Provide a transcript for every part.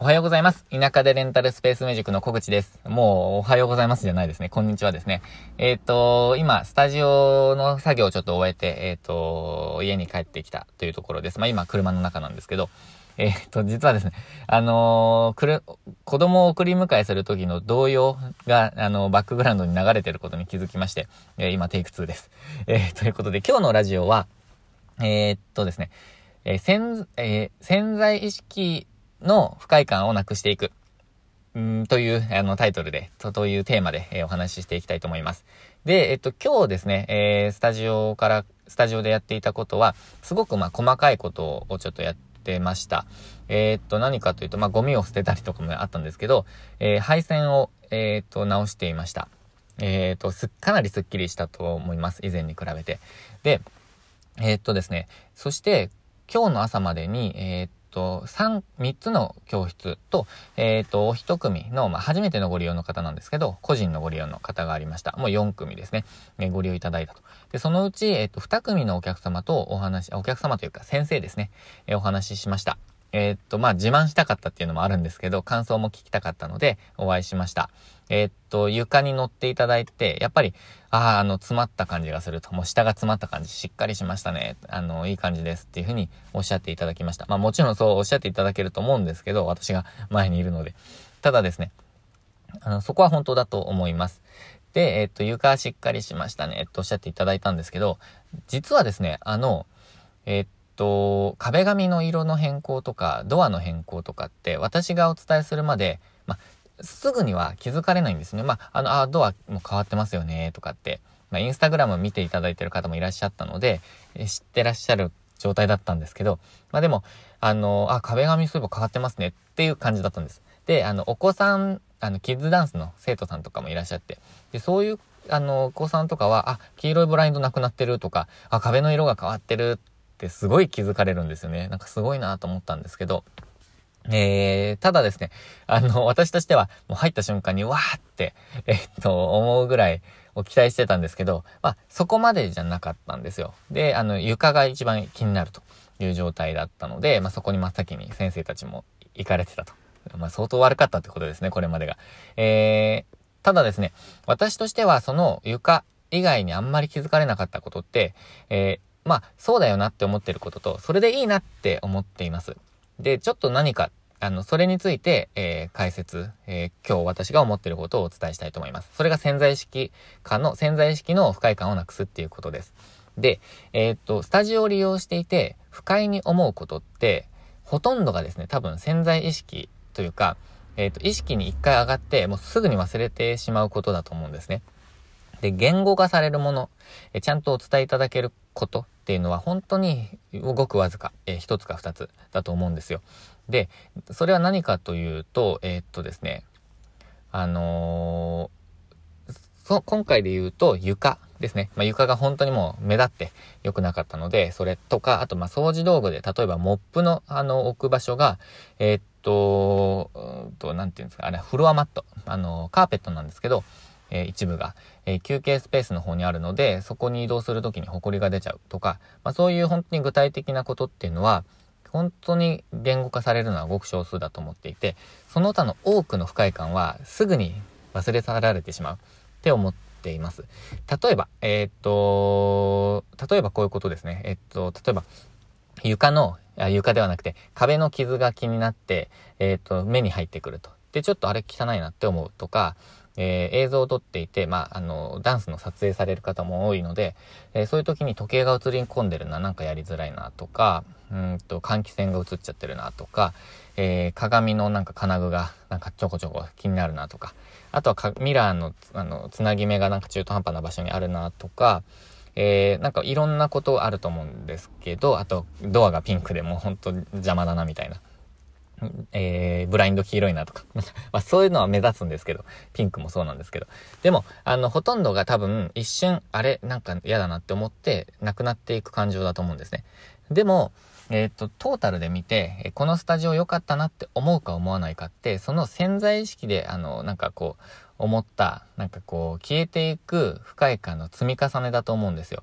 おはようございます。田舎でレンタルスペースミュージックの小口です。もう、おはようございますじゃないですね。こんにちはですね。えっ、ー、と、今、スタジオの作業をちょっと終えて、えっ、ー、と、家に帰ってきたというところです。まあ今、車の中なんですけど、えっ、ー、と、実はですね、あのくる、子供を送り迎えする時の動揺が、あの、バックグラウンドに流れてることに気づきまして、え今、テイク2です。えということで、今日のラジオは、えっとですね、え潜、え潜在意識の不快感をなくしていく。んという、あの、タイトルで、と、というテーマで、えー、お話ししていきたいと思います。で、えっと、今日ですね、えー、スタジオから、スタジオでやっていたことは、すごく、まあ、細かいことをちょっとやってました。えー、っと、何かというと、まあ、ゴミを捨てたりとかもあったんですけど、えー、配線を、えー、っと、直していました。えっと、す、かなりスッキリしたと思います。以前に比べて。で、えっとですね、そして、今日の朝までに、えっと、3、3つの教室と、えっ、ー、と、お一組の、まあ、初めてのご利用の方なんですけど、個人のご利用の方がありました。もう4組ですね。えご利用いただいたと。で、そのうち、えっ、ー、と、2組のお客様とお話、お客様というか先生ですね。えお話ししました。えー、っと、まあ、自慢したかったっていうのもあるんですけど、感想も聞きたかったので、お会いしました。えー、っと、床に乗っていただいて、やっぱり、ああ、あの、詰まった感じがすると、もう下が詰まった感じ、しっかりしましたね。あの、いい感じですっていうふうにおっしゃっていただきました。まあ、もちろんそうおっしゃっていただけると思うんですけど、私が前にいるので。ただですね、あの、そこは本当だと思います。で、えっと、床しっかりしましたね、とおっしゃっていただいたんですけど、実はですね、あの、えっと、壁紙の色の変更とか、ドアの変更とかって、私がお伝えするまで、ま、すぐには気づかれないんですね。まあ、の、あ、ドアも変わってますよね、とかって。まあ、インスタグラム見ていただいてる方もいらっしゃったので、知ってらっしゃる状態だったんですけど、までも、あの、あ、壁紙そういえば変わってますねっていう感じだったんです。で、あの、お子さん、あの、キッズダンスの生徒さんとかもいらっしゃって、で、そういう、あの、お子さんとかは、あ、黄色いブラインドなくなってるとか、あ、壁の色が変わってるってすごい気づかれるんですよね。なんかすごいなと思ったんですけど、えー、ただですね、あの、私としては、もう入った瞬間に、わーって、えっと、思うぐらい、を期待してたんですけど、まあ、そこまでじゃなかったんですよ。で、あの、床が一番気になるという状態だったので、まあ、そこに真っ先に先生たちも行かれてたと。まあ、相当悪かったってことですね、これまでが。えー、ただですね、私としては、その床以外にあんまり気づかれなかったことって、えー、まあ、そうだよなって思ってることと、それでいいなって思っています。で、ちょっと何か、あの、それについて、えー、解説、えー、今日私が思ってることをお伝えしたいと思います。それが潜在意識化の、潜在意識の不快感をなくすっていうことです。で、えー、っと、スタジオを利用していて、不快に思うことって、ほとんどがですね、多分潜在意識というか、えっと、意識に一回上がって、もうすぐに忘れてしまうことだと思うんですね。で、言語化されるもの、えちゃんとお伝えいただけることっていうのは本当にごくわずか、えー、一つか二つだと思うんですよ。で、それは何かというと、えー、っとですね、あのー、今回で言うと床ですね。まあ、床が本当にもう目立って良くなかったので、それとか、あとま掃除道具で、例えばモップのあの置く場所が、えー、っと、うんと、なんていうんですか、あれ、フロアマット、あの、カーペットなんですけど、えー、一部が、えー、休憩スペースの方にあるので、そこに移動するときにホコリが出ちゃうとか、まあ、そういう本当に具体的なことっていうのは、本当に言語化されるのはごく少数だと思っていて、その他の多くの不快感はすぐに忘れ去られてしまうって思っています。例えば、えー、っと、例えばこういうことですね。え、っと、例えば、床の、床ではなくて壁の傷が気になって、えー、っと、目に入ってくると。で、ちょっとあれ汚いなって思うとか、えー、映像を撮っていて、まあ、あの、ダンスの撮影される方も多いので、えー、そういう時に時計が映り込んでるな、なんかやりづらいなとか、うんと、換気扇が映っちゃってるなとか、えー、鏡のなんか金具がなんかちょこちょこ気になるなとか、あとはミラーの、あの、つなぎ目がなんか中途半端な場所にあるなとか、えー、なんかいろんなことあると思うんですけど、あと、ドアがピンクでもうほんと邪魔だなみたいな。えー、ブラインド黄色いなとか まあそういうのは目立つんですけど、ピンクもそうなんですけど。でも、あの、ほとんどが多分一瞬、あれなんか嫌だなって思って、なくなっていく感情だと思うんですね。でも、えっ、ー、と、トータルで見て、このスタジオ良かったなって思うか思わないかって、その潜在意識で、あの、なんかこう、思った、なんかこう、消えていく不快感の積み重ねだと思うんですよ。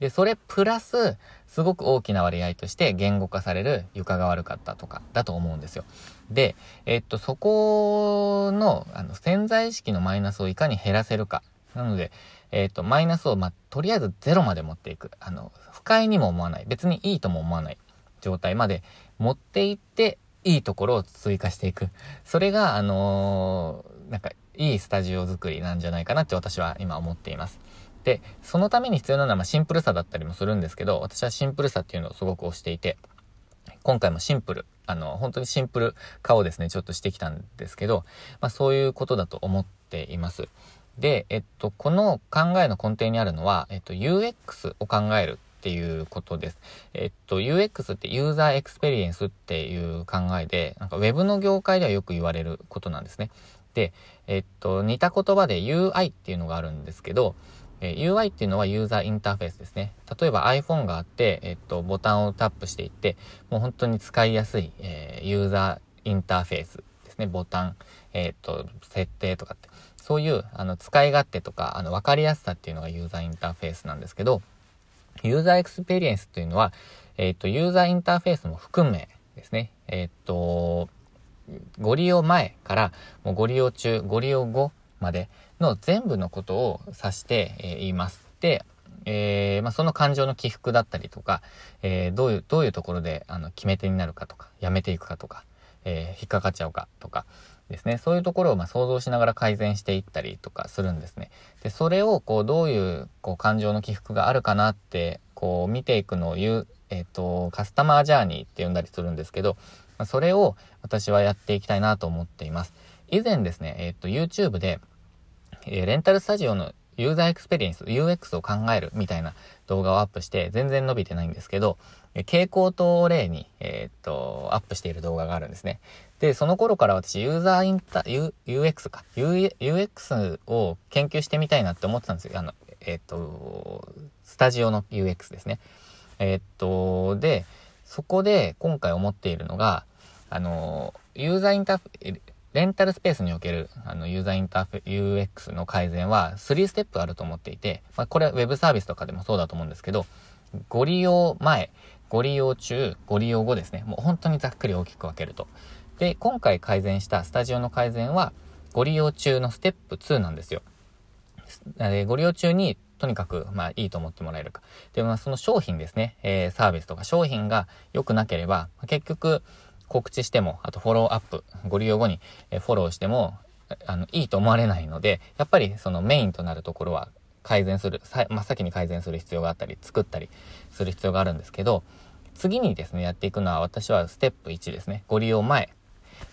で、それプラス、すごく大きな割合として言語化される床が悪かったとかだと思うんですよ。で、えっと、そこの、あの、潜在意識のマイナスをいかに減らせるか。なので、えっと、マイナスを、まあ、とりあえずゼロまで持っていく。あの、不快にも思わない。別にいいとも思わない状態まで持っていって、いいところを追加していく。それが、あのー、なんか、いいスタジオ作りなんじゃないかなって私は今思っています。で、そのために必要なのは、まシンプルさだったりもするんですけど、私はシンプルさっていうのをすごく推していて、今回もシンプル、あの、本当にシンプル化をですね、ちょっとしてきたんですけど、まあそういうことだと思っています。で、えっと、この考えの根底にあるのは、えっと、UX を考えるっていうことです。えっと、UX ってユーザーエクスペリエンスっていう考えで、なんか Web の業界ではよく言われることなんですね。で、えっと、似た言葉で UI っていうのがあるんですけど、え UI っていうのはユーザーインターフェースですね。例えば iPhone があって、えっと、ボタンをタップしていって、もう本当に使いやすい、えー、ユーザーインターフェースですね。ボタン、えっと、設定とかって。そういう、あの、使い勝手とか、あの、わかりやすさっていうのがユーザーインターフェースなんですけど、ユーザーエクスペリエンスというのは、えっと、ユーザーインターフェースも含めですね。えっと、ご利用前から、もうご利用中、ご利用後までの全部のことを指して、えー、言います。で、えー、まあ、その感情の起伏だったりとか、えー、どういう、どういうところで、あの、決め手になるかとか、やめていくかとか、え引っかかっちゃうかとか、ですね。そういうところをま想像しながら改善していったりとかするんですね。で、それをこうどういうこう感情の起伏があるかなってこう見ていくのを言う、えっ、と、カスタマージャーニーって呼んだりするんですけど、まあそれを私はやっていきたいなと思っています。以前ですね、えっ、と、YouTube で、えレンタルスタジオのユーザーエクスペリエンス、UX を考えるみたいな動画をアップして全然伸びてないんですけど、蛍光灯を例に、えー、っと、アップしている動画があるんですね。で、その頃から私、ユーザーインタ、U、UX か、UX を研究してみたいなって思ってたんですよ。あの、えー、っと、スタジオの UX ですね。えー、っと、で、そこで今回思っているのが、あの、ユーザーインターレンタルスペースにおける、あの、ユーザーインターフェ、UX の改善は3ステップあると思っていて、まあ、これは Web サービスとかでもそうだと思うんですけど、ご利用前、ご利用中、ご利用後ですね。もう本当にざっくり大きく分けると。で、今回改善したスタジオの改善は、ご利用中のステップ2なんですよ。ご利用中にとにかく、まあいいと思ってもらえるか。で、まあその商品ですね、えー、サービスとか商品が良くなければ、結局、告知しても、あとフォローアップ、ご利用後にフォローしても、あの、いいと思われないので、やっぱりそのメインとなるところは改善する、真っ先に改善する必要があったり、作ったりする必要があるんですけど、次にですね、やっていくのは私はステップ1ですね。ご利用前。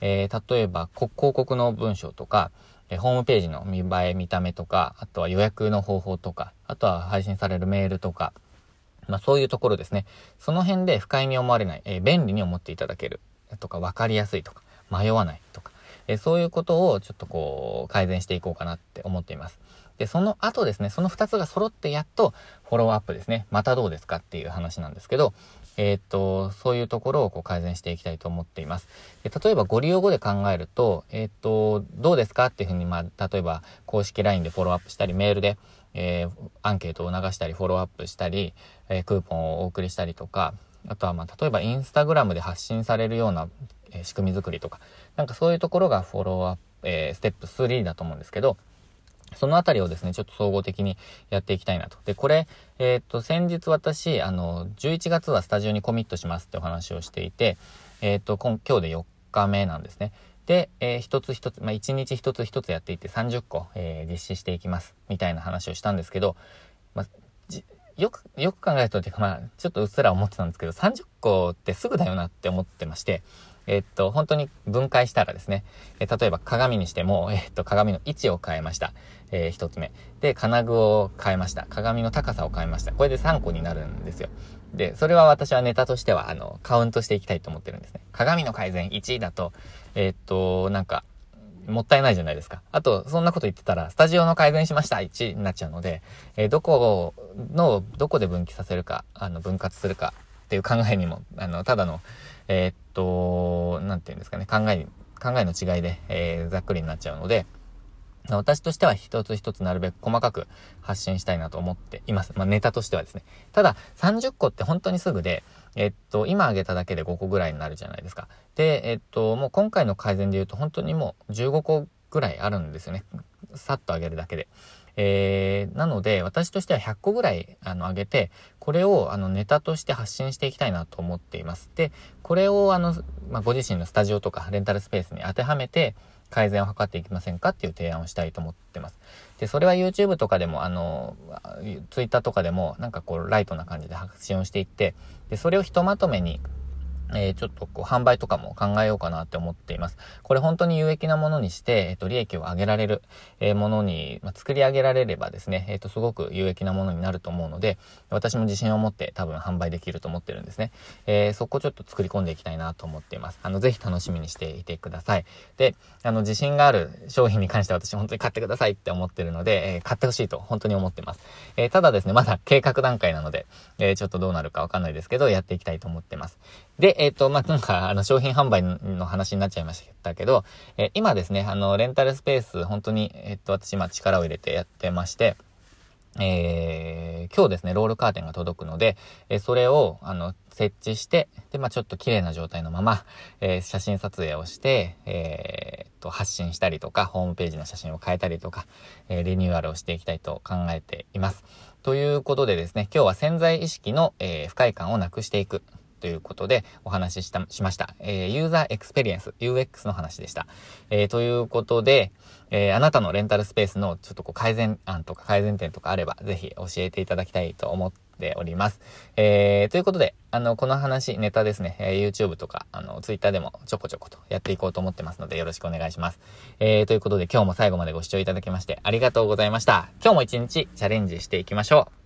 えー、例えば、広告の文章とか、えホームページの見栄え、見た目とか、あとは予約の方法とか、あとは配信されるメールとか、まあそういうところですね。その辺で不快に思われない、えー、便利に思っていただけるとか、分かりやすいとか、迷わないとか、え、そういうことをちょっとこう、改善していこうかなって思っています。で、その後ですね、その2つが揃ってやっとフォローアップですね。またどうですかっていう話なんですけど、えー、っと、そういうところをこう改善していきたいと思っています。で例えばご利用後で考えると、えー、っと、どうですかっていうふうに、まあ、例えば公式 LINE でフォローアップしたり、メールで、えー、アンケートを流したり、フォローアップしたり、えクーポンをお送りしたりとか、あとはまあ、例えばインスタグラムで発信されるような、仕組み作りとか、なんかそういうところがフォローアップ、えステップ3だと思うんですけど、そのあたりをですね、ちょっと総合的にやっていきたいなと。で、これ、えっ、と、先日私、あの、11月はスタジオにコミットしますってお話をしていて、えっ、と、今日で4日目なんですね。で、えー、一つ一つ、まあ、一日一つ一つやっていって30個、えー、実施していきます。みたいな話をしたんですけど、まあ、よく、よく考えると、てかまあ、ちょっとうっすら思ってたんですけど、30個ってすぐだよなって思ってまして、えっと、本当に分解したらですね、え例えば鏡にしても、えっと、鏡の位置を変えました。えー、一つ目。で、金具を変えました。鏡の高さを変えました。これで3個になるんですよ。で、それは私はネタとしては、あの、カウントしていきたいと思ってるんですね。鏡の改善1だと、え、っと、なんか、もったいないじゃないですか。あと、そんなこと言ってたら、スタジオの改善しました1になっちゃうので、えー、どこの、どこで分岐させるか、あの、分割するかっていう考えにも、あの、ただの、えー、っと、なんていうんですかね、考え、考えの違いで、えー、ざっくりになっちゃうので、私としては一つ一つなるべく細かく発信したいなと思っています。まあ、ネタとしてはですね。ただ、30個って本当にすぐで、えっと、今挙げただけで5個ぐらいになるじゃないですか。で、えっと、もう今回の改善で言うと本当にもう15個ぐらいあるんですよね。さっと上げるだけで。えー、なので、私としては100個ぐらい、あの、上げて、これを、あの、ネタとして発信していきたいなと思っています。で、これを、あの、まあ、ご自身のスタジオとか、レンタルスペースに当てはめて、改善を図っていきませんかっていう提案をしたいと思ってます。で、それは YouTube とかでも、あの、Twitter とかでも、なんかこう、ライトな感じで発信をしていって、で、それをひとまとめに、えー、ちょっとこう販売とかも考えようかなって思っています。これ本当に有益なものにして、えっ、ー、と、利益を上げられる、えー、ものに、まあ、作り上げられればですね、えっ、と、すごく有益なものになると思うので、私も自信を持って多分販売できると思ってるんですね。えそこちょっと作り込んでいきたいなと思っています。あの、ぜひ楽しみにしていてください。で、あの、自信がある商品に関しては私本当に買ってくださいって思ってるので、え買ってほしいと本当に思ってます。えただですね、まだ計画段階なので、えちょっとどうなるかわかんないですけど、やっていきたいと思ってます。で、えっ、と、まあ、なんか、あの、商品販売の話になっちゃいましたけど、えー、今ですね、あの、レンタルスペース、本当に、えっと、私、今力を入れてやってまして、えー、今日ですね、ロールカーテンが届くので、えー、それを、あの、設置して、で、まあちょっと綺麗な状態のまま、えー、写真撮影をして、えー、と、発信したりとか、ホームページの写真を変えたりとか、え、リニューアルをしていきたいと考えています。ということでですね、今日は潜在意識の、え、不快感をなくしていくということでお話しした、しました。えー、ユーザーエクスペリエンス、UX の話でした。えー、ということで、えー、あなたのレンタルスペースのちょっとこう改善案とか改善点とかあれば、ぜひ教えていただきたいと思っております。えー、ということで、あの、この話、ネタですね、えー、YouTube とか、あの、Twitter でもちょこちょことやっていこうと思ってますので、よろしくお願いします。えー、ということで、今日も最後までご視聴いただきまして、ありがとうございました。今日も一日チャレンジしていきましょう。